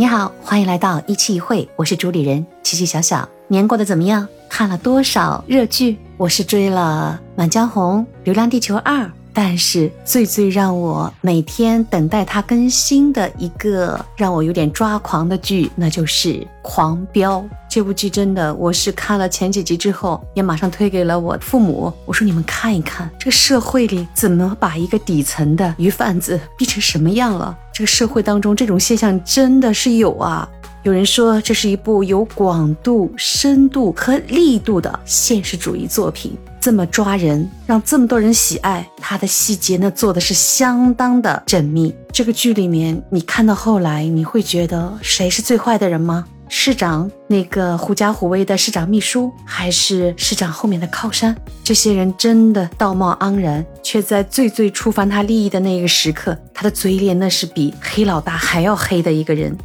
你好，欢迎来到一期一会，我是主理人琪琪小小。年过得怎么样？看了多少热剧？我是追了《满江红》《流浪地球二》。但是最最让我每天等待它更新的一个让我有点抓狂的剧，那就是《狂飙》这部剧。真的，我是看了前几集之后，也马上推给了我父母。我说：“你们看一看，这个社会里怎么把一个底层的鱼贩子逼成什么样了？这个社会当中这种现象真的是有啊！”有人说这是一部有广度、深度和力度的现实主义作品。这么抓人，让这么多人喜爱，它的细节呢做的是相当的缜密。这个剧里面，你看到后来，你会觉得谁是最坏的人吗？市长那个狐假虎威的市长秘书，还是市长后面的靠山？这些人真的道貌岸然，却在最最触犯他利益的那个时刻，他的嘴脸那是比黑老大还要黑的一个人。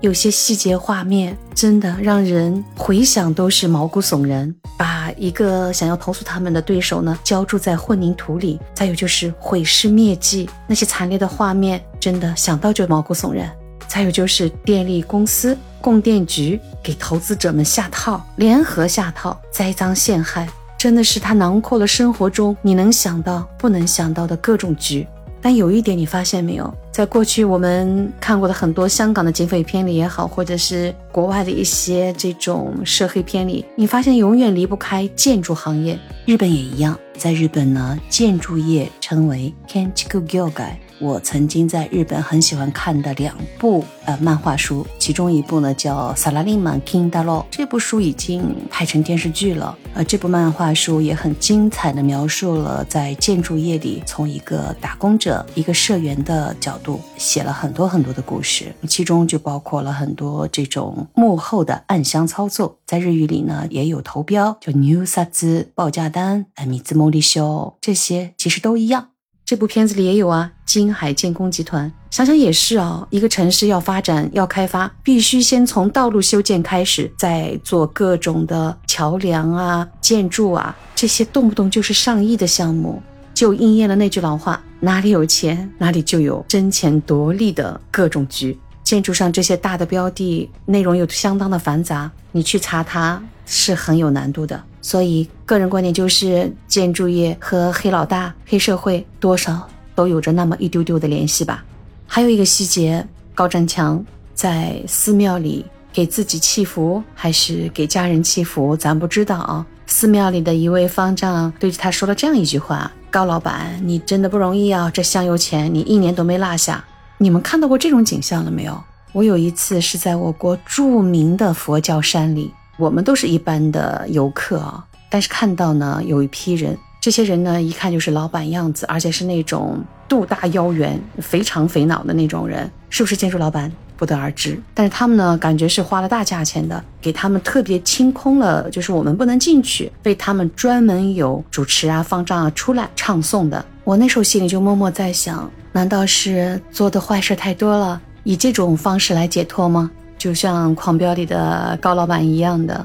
有些细节画面真的让人回想都是毛骨悚然，把一个想要投诉他们的对手呢浇筑在混凝土里，再有就是毁尸灭迹，那些惨烈的画面真的想到就毛骨悚然。再有就是电力公司、供电局给投资者们下套，联合下套，栽赃陷害，真的是他囊括了生活中你能想到、不能想到的各种局。但有一点你发现没有，在过去我们看过的很多香港的警匪片里也好，或者是国外的一些这种涉黑片里，你发现永远离不开建筑行业。日本也一样，在日本呢，建筑业称为 Kenchiku Gyogai。我曾经在日本很喜欢看的两部呃漫画书，其中一部呢叫《萨拉利曼 King Dalo》，这部书已经拍成电视剧了。呃，这部漫画书也很精彩的描述了在建筑业里，从一个打工者、一个社员的角度，写了很多很多的故事，其中就包括了很多这种幕后的暗箱操作。在日语里呢，也有投标，就 New 萨兹报价单、哎米兹莫利修这些，其实都一样。这部片子里也有啊，金海建工集团，想想也是啊，一个城市要发展要开发，必须先从道路修建开始，再做各种的桥梁啊、建筑啊，这些动不动就是上亿的项目，就应验了那句老话：哪里有钱，哪里就有争钱夺利的各种局。建筑上这些大的标的，内容又相当的繁杂，你去查它是很有难度的。所以，个人观点就是，建筑业和黑老大、黑社会多少都有着那么一丢丢的联系吧。还有一个细节，高占强在寺庙里给自己祈福，还是给家人祈福，咱不知道啊。寺庙里的一位方丈对着他说了这样一句话：“高老板，你真的不容易啊，这香油钱你一年都没落下。”你们看到过这种景象了没有？我有一次是在我国著名的佛教山里。我们都是一般的游客啊，但是看到呢，有一批人，这些人呢，一看就是老板样子，而且是那种肚大腰圆、肥肠肥脑的那种人，是不是建筑老板不得而知。但是他们呢，感觉是花了大价钱的，给他们特别清空了，就是我们不能进去，为他们专门有主持啊、方丈啊出来唱诵的。我那时候心里就默默在想，难道是做的坏事太多了，以这种方式来解脱吗？就像《狂飙》里的高老板一样的，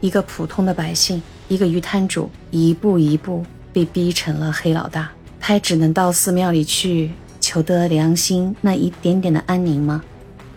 一个普通的百姓，一个鱼摊主，一步一步被逼成了黑老大，他也只能到寺庙里去求得良心那一点点的安宁吗？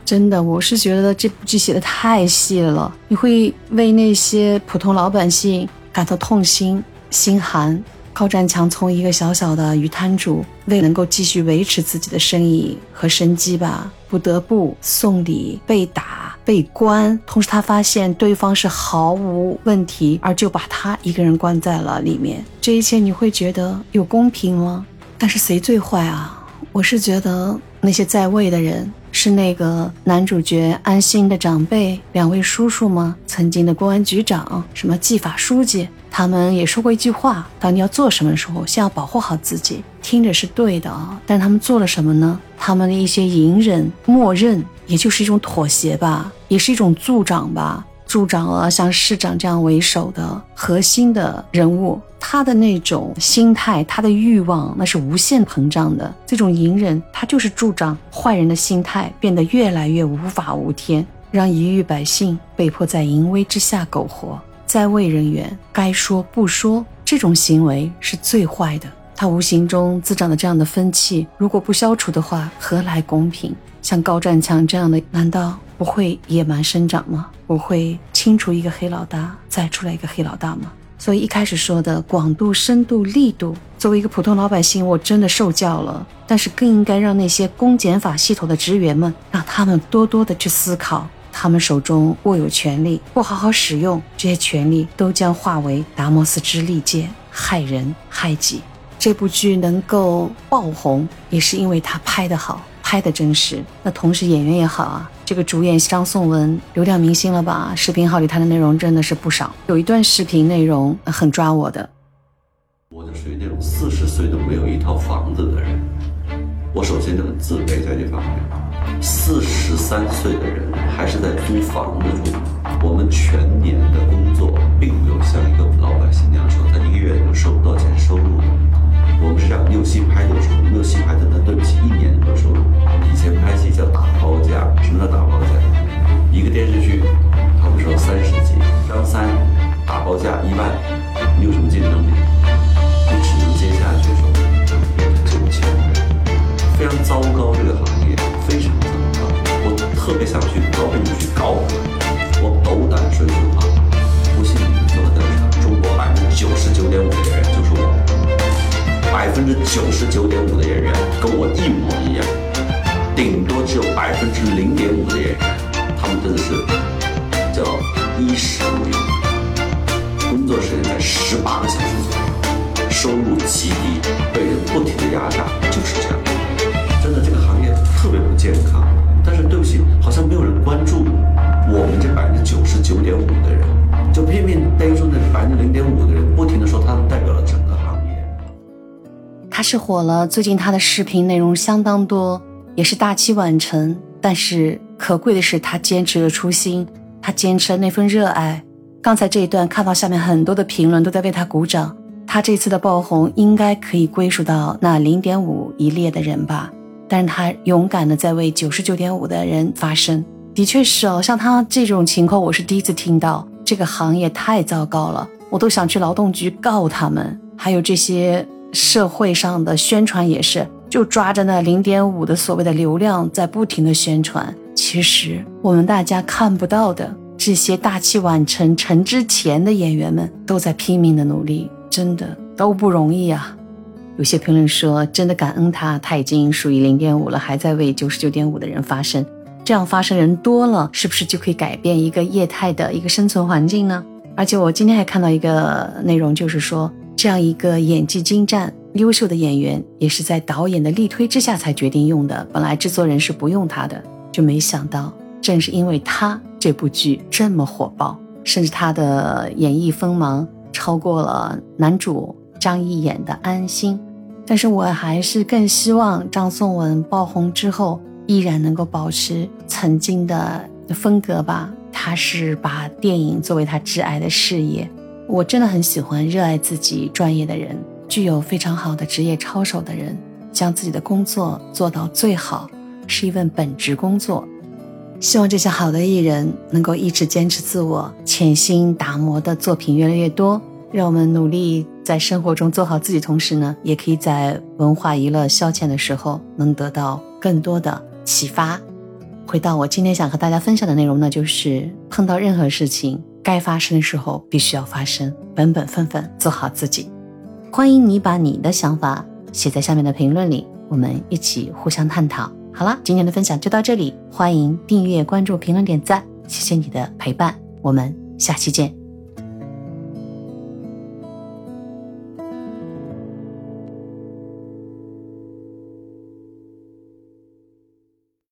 真的，我是觉得这部剧写的太细了，你会为那些普通老百姓感到痛心、心寒。高占强从一个小小的鱼摊主，为能够继续维持自己的生意和生机吧，不得不送礼、被打、被关。同时，他发现对方是毫无问题，而就把他一个人关在了里面。这一切你会觉得有公平吗？但是谁最坏啊？我是觉得那些在位的人，是那个男主角安心的长辈两位叔叔吗？曾经的公安局长，什么纪法书记？他们也说过一句话：当你要做什么的时候，先要保护好自己。听着是对的啊，但他们做了什么呢？他们的一些隐忍、默认，也就是一种妥协吧，也是一种助长吧。助长了像市长这样为首的核心的人物，他的那种心态，他的欲望，那是无限膨胀的。这种隐忍，他就是助长坏人的心态变得越来越无法无天，让一域百姓被迫在淫威之下苟活。在位人员该说不说，这种行为是最坏的。他无形中滋长的这样的风气，如果不消除的话，何来公平？像高占强这样的，难道不会野蛮生长吗？不会清除一个黑老大，再出来一个黑老大吗？所以一开始说的广度、深度、力度，作为一个普通老百姓，我真的受教了。但是更应该让那些公检法系统的职员们，让他们多多的去思考，他们手中握有权力，不好好使用这些权力，都将化为达摩斯之利剑，害人害己。这部剧能够爆红，也是因为他拍得好。拍的真实，那同时演员也好啊。这个主演张颂文，流量明星了吧？视频号里他的内容真的是不少，有一段视频内容很抓我的。我就属于那种四十岁都没有一套房子的人，我首先就很自卑在这方面。四十三岁的人还是在租房子住，我们全年的工作并没有像一个老百姓那样说，他一个月能收不到钱收入。我们是这样，你有戏拍就有收入，没有戏拍的那对不起，一年的收入。以前拍戏叫打包价，什么叫打包价？一个电视剧，九十九点五的演员跟我一模一样，顶多只有百分之零点五的演员，他们真的是叫衣食无忧，工作时间在十八个小时左右，收入极低，被人不停的压榨，就是这样。真的这个行业特别不健康，但是对不起，好像没有人关注我们这百分之九十九点五的人，就偏偏逮住那百分之零点五的人，不他是火了，最近他的视频内容相当多，也是大器晚成。但是可贵的是，他坚持了初心，他坚持了那份热爱。刚才这一段看到下面很多的评论都在为他鼓掌，他这次的爆红应该可以归属到那零点五一列的人吧？但是他勇敢的在为九十九点五的人发声，的确是哦，像他这种情况我是第一次听到。这个行业太糟糕了，我都想去劳动局告他们，还有这些。社会上的宣传也是，就抓着那零点五的所谓的流量，在不停的宣传。其实我们大家看不到的，这些大器晚成、成之前的演员们，都在拼命的努力，真的都不容易啊。有些评论说，真的感恩他，他已经属于零点五了，还在为九十九点五的人发声。这样发声人多了，是不是就可以改变一个业态的一个生存环境呢？而且我今天还看到一个内容，就是说。这样一个演技精湛、优秀的演员，也是在导演的力推之下才决定用的。本来制作人是不用他的，就没想到，正是因为他这部剧这么火爆，甚至他的演绎锋芒超过了男主张译演的安心。但是我还是更希望张颂文爆红之后，依然能够保持曾经的风格吧。他是把电影作为他挚爱的事业。我真的很喜欢热爱自己专业的人，具有非常好的职业操守的人，将自己的工作做到最好，是一份本职工作。希望这些好的艺人能够一直坚持自我，潜心打磨的作品越来越多。让我们努力在生活中做好自己，同时呢，也可以在文化娱乐消遣的时候能得到更多的启发。回到我今天想和大家分享的内容呢，就是碰到任何事情。该发生的时候必须要发生，本本分分做好自己。欢迎你把你的想法写在下面的评论里，我们一起互相探讨。好了，今天的分享就到这里，欢迎订阅、关注、评论、点赞，谢谢你的陪伴，我们下期见。